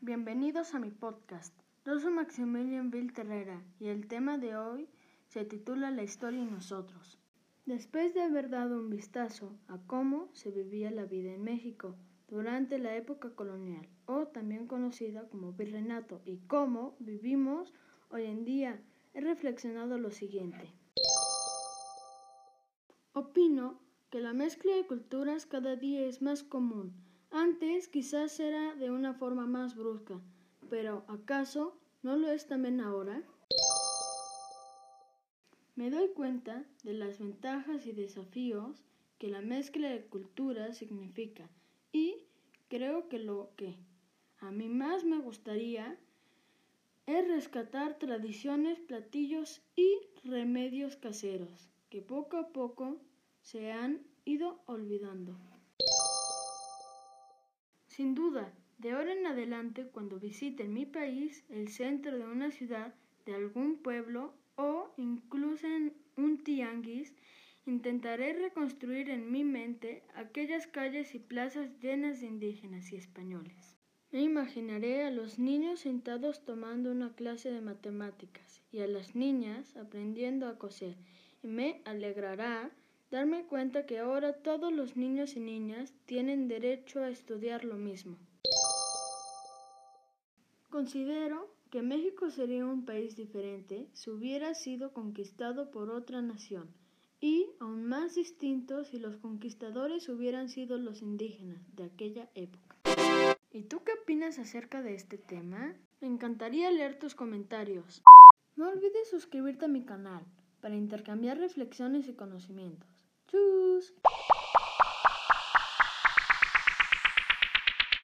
Bienvenidos a mi podcast. Yo soy Maximilian Terrera y el tema de hoy se titula La historia y nosotros. Después de haber dado un vistazo a cómo se vivía la vida en México durante la época colonial, o también conocida como virreinato, y cómo vivimos hoy en día, he reflexionado lo siguiente. Opino que la mezcla de culturas cada día es más común antes quizás era de una forma más brusca, pero ¿acaso no lo es también ahora? Me doy cuenta de las ventajas y desafíos que la mezcla de culturas significa y creo que lo que a mí más me gustaría es rescatar tradiciones, platillos y remedios caseros que poco a poco se han ido olvidando. Sin duda, de ahora en adelante, cuando visiten mi país, el centro de una ciudad, de algún pueblo o incluso en un tianguis, intentaré reconstruir en mi mente aquellas calles y plazas llenas de indígenas y españoles. Me imaginaré a los niños sentados tomando una clase de matemáticas y a las niñas aprendiendo a coser, y me alegrará darme cuenta que ahora todos los niños y niñas tienen derecho a estudiar lo mismo. Considero que México sería un país diferente si hubiera sido conquistado por otra nación y aún más distinto si los conquistadores hubieran sido los indígenas de aquella época. ¿Y tú qué opinas acerca de este tema? Me encantaría leer tus comentarios. No olvides suscribirte a mi canal para intercambiar reflexiones y conocimientos. Tschüss.